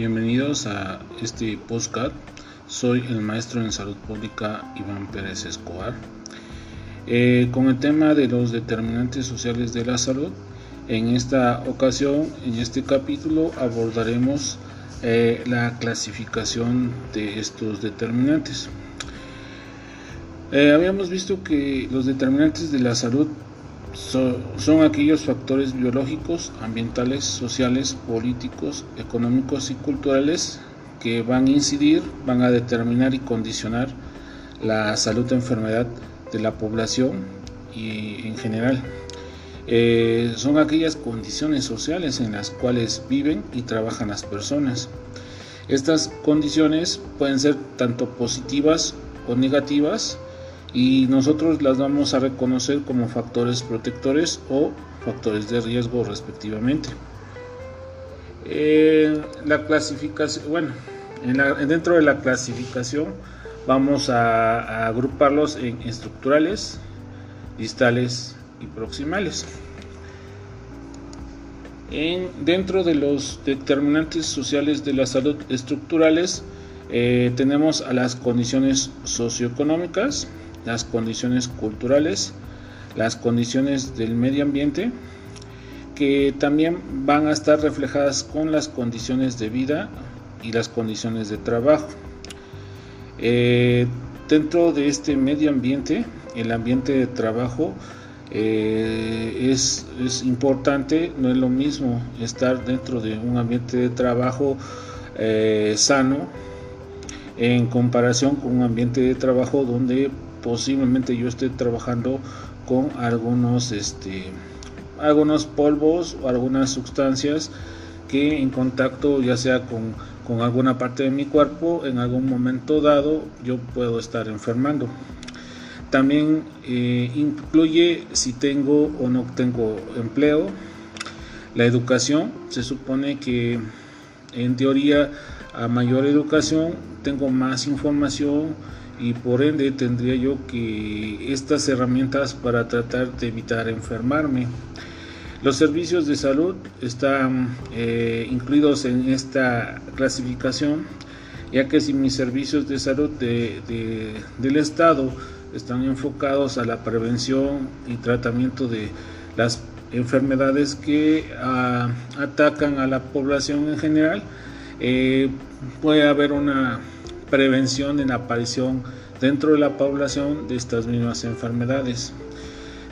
Bienvenidos a este podcast. Soy el maestro en salud pública Iván Pérez Escobar. Eh, con el tema de los determinantes sociales de la salud, en esta ocasión, en este capítulo, abordaremos eh, la clasificación de estos determinantes. Eh, habíamos visto que los determinantes de la salud son, aquellos factores biológicos, ambientales, sociales, políticos, económicos y culturales que van a incidir, van a determinar y condicionar la salud o enfermedad de la población y en general. Eh, son aquellas condiciones sociales en las cuales viven y trabajan las personas. Estas condiciones pueden ser tanto positivas o negativas, y nosotros las vamos a reconocer como factores protectores o factores de riesgo respectivamente. Eh, la clasificación, bueno, dentro de la clasificación vamos a, agruparlos en estructurales, distales y proximales. En, dentro de los determinantes sociales de la salud estructurales eh, tenemos a las condiciones socioeconómicas, las condiciones culturales, las condiciones del medio ambiente, que también van a estar reflejadas con las condiciones de vida y las condiciones de trabajo. Eh, dentro de este medio ambiente, el ambiente de trabajo eh, es, importante, no es lo mismo estar dentro de un ambiente de trabajo eh, sano en comparación con un ambiente de trabajo donde posiblemente yo esté trabajando con algunos este algunos polvos o algunas sustancias que en contacto ya sea con, con alguna parte de mi cuerpo en algún momento dado yo puedo estar enfermando. También eh, incluye si tengo o no tengo empleo. La educación se supone que en teoría a mayor educación tengo más información y por ende tendría yo que estas herramientas para tratar de evitar enfermarme. Los servicios de salud están eh, incluidos en esta clasificación, ya que si mis servicios de salud del Estado están enfocados a la prevención y tratamiento de las enfermedades que ah, atacan a la población en general, eh, puede haber una prevención en la aparición dentro de la población de estas mismas enfermedades.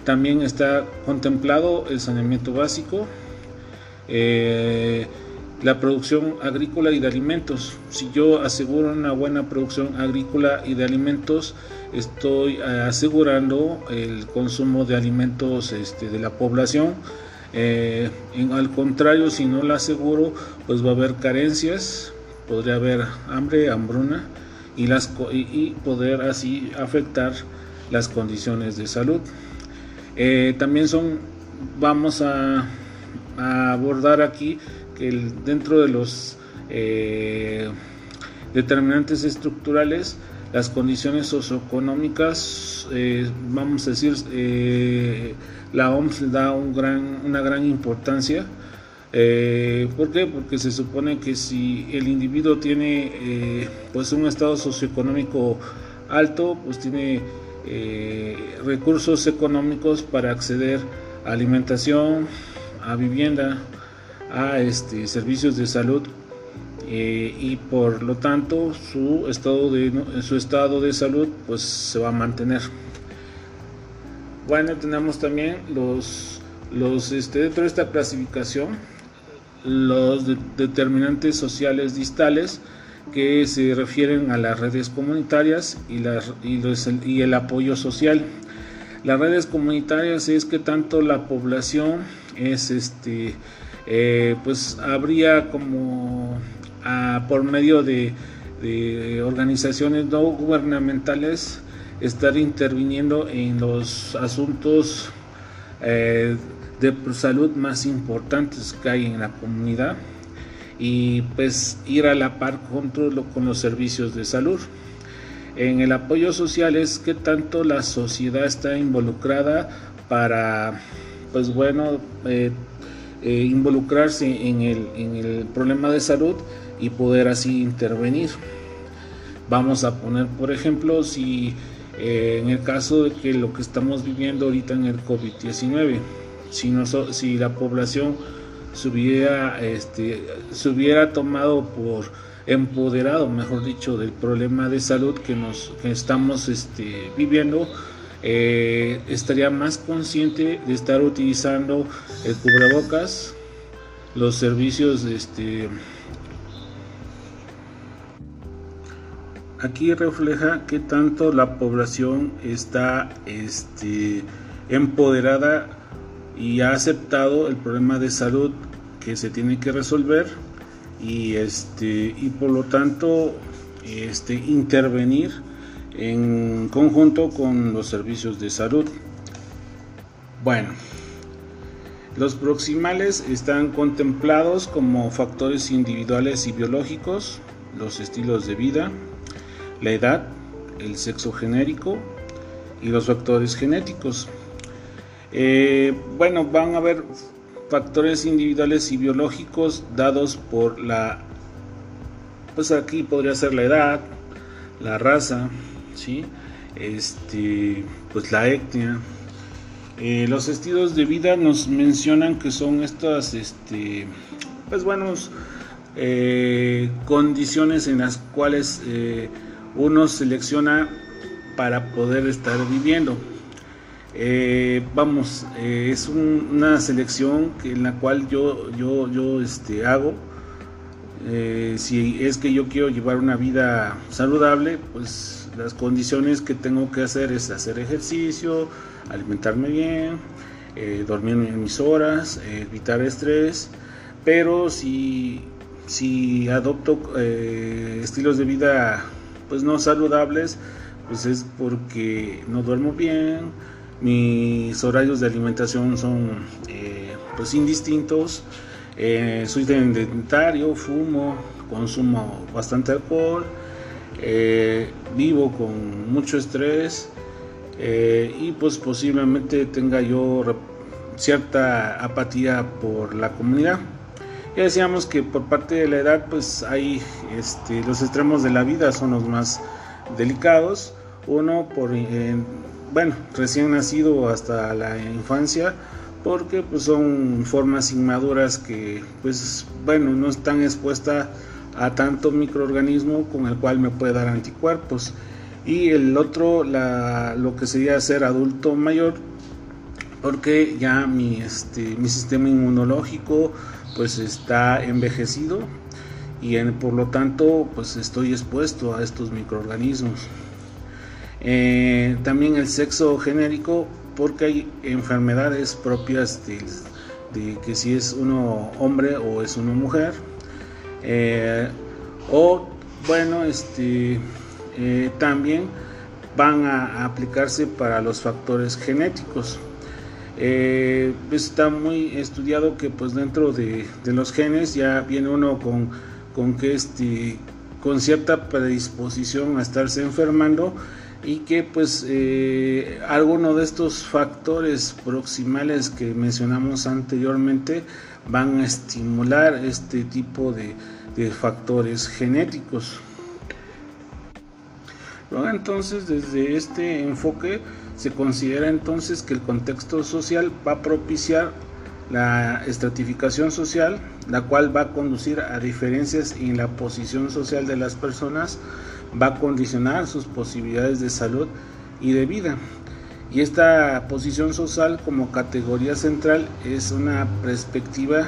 También está contemplado el saneamiento básico, eh, la producción agrícola y de alimentos. Si yo aseguro una buena producción agrícola y de alimentos, estoy eh, asegurando el consumo de alimentos este, de la población. Eh, al contrario, si no la aseguro, pues va a haber carencias, podría haber hambre, hambruna y, las, y, poder así afectar las condiciones de salud. Eh, también son, vamos a, abordar aquí que dentro de los eh, determinantes estructurales, las condiciones socioeconómicas, eh, vamos a decir, la OMS da una gran importancia eh, ¿Por qué? Porque se supone que si el individuo tiene eh, pues un estado socioeconómico alto, pues tiene eh, recursos económicos para acceder a alimentación, a vivienda, a este, servicios de salud eh, y por lo tanto su estado de su estado de salud pues se va a mantener. Bueno, tenemos también los los este, dentro de esta clasificación los determinantes sociales distales que se refieren a las redes comunitarias y, y, el apoyo social. Las redes comunitarias es que tanto la población es este, eh, pues habría como ah, por medio de, organizaciones no gubernamentales estar interviniendo en los asuntos eh, de salud más importantes que hay en la comunidad y pues ir a la par con, los servicios de salud. En el apoyo social es que tanto la sociedad está involucrada para, pues bueno, eh, eh, involucrarse en el, en el, problema de salud y poder así intervenir. Vamos a poner, por ejemplo, si eh, en el caso de que lo que estamos viviendo ahorita en el COVID-19, si, la población se hubiera, este, se hubiera tomado por empoderado, mejor dicho, del problema de salud que nos estamos este, viviendo, eh, estaría más consciente de estar utilizando el cubrebocas, los servicios este, aquí refleja que tanto la población está este, empoderada y ha aceptado el problema de salud que se tiene que resolver y este y por lo tanto este intervenir en conjunto con los servicios de salud. Bueno, los proximales están contemplados como factores individuales y biológicos, los estilos de vida, la edad, el sexo genérico y los factores genéticos. Eh, bueno, van a haber factores individuales y biológicos dados por la, pues aquí podría ser la edad, la raza, ¿sí? este, pues la etnia. Eh, los estilos de vida nos mencionan que son estas, este, pues buenos eh, condiciones en las cuales uno selecciona para poder estar viviendo. Eh, vamos, eh, es una selección en la cual yo, yo, yo este, hago. Eh, si es que yo quiero llevar una vida saludable, pues las condiciones que tengo que hacer es hacer ejercicio, alimentarme bien, dormir en mis horas, evitar estrés. Pero si, si adopto estilos de vida pues no saludables, pues es porque no duermo bien, mis horarios de alimentación son eh, pues indistintos, eh, soy sedentario, fumo, consumo bastante alcohol, eh, vivo con mucho estrés y pues posiblemente tenga yo cierta apatía por la comunidad. Ya decíamos que por parte de la edad, pues hay este, los extremos de la vida son los más delicados. Uno por, eh, bueno, recién nacido hasta la infancia, porque pues son formas inmaduras que, pues, bueno, no están expuestas a tanto microorganismo con el cual me puede dar anticuerpos. Y el otro, la, lo que sería ser adulto mayor, porque ya mi, este, mi sistema inmunológico pues está envejecido y por lo tanto pues estoy expuesto a estos microorganismos. Eh, también el sexo genérico porque hay enfermedades propias de, que si es uno hombre o es una mujer. Eh, o bueno este eh, también van a aplicarse para los factores genéticos. Está muy estudiado que pues dentro de, los genes ya viene uno con, con que este con cierta predisposición a estarse enfermando y que pues eh, alguno de estos factores proximales que mencionamos anteriormente van a estimular este tipo de, de factores genéticos. Luego entonces desde este enfoque se considera entonces que el contexto social va a propiciar la estratificación social, la cual va a conducir a diferencias en la posición social de las personas, va a condicionar sus posibilidades de salud y de vida. Y esta posición social como categoría central es una perspectiva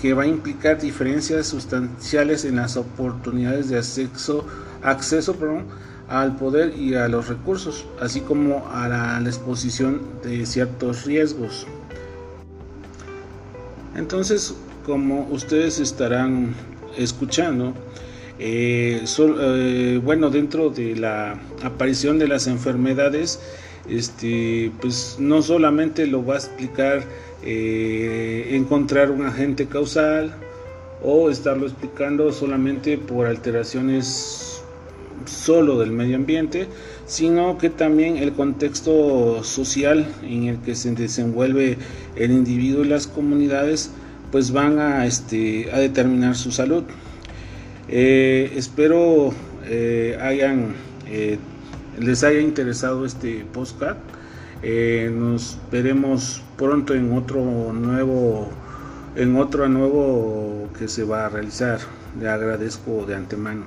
que va a implicar diferencias sustanciales en las oportunidades de acceso, acceso al poder y a los recursos, así como a la, exposición de ciertos riesgos. Entonces, como ustedes estarán escuchando, eh, eh, bueno, dentro de la aparición de las enfermedades, este, pues no solamente lo va a explicar eh, encontrar un agente causal o estarlo explicando solamente por alteraciones solo del medio ambiente, sino que también el contexto social en el que se desenvuelve el individuo y las comunidades pues van a, este, a determinar su salud. Eh, espero eh, hayan, eh, les haya interesado este podcast. nos veremos pronto en otro nuevo en otro nuevo que se va a realizar. Le agradezco de antemano.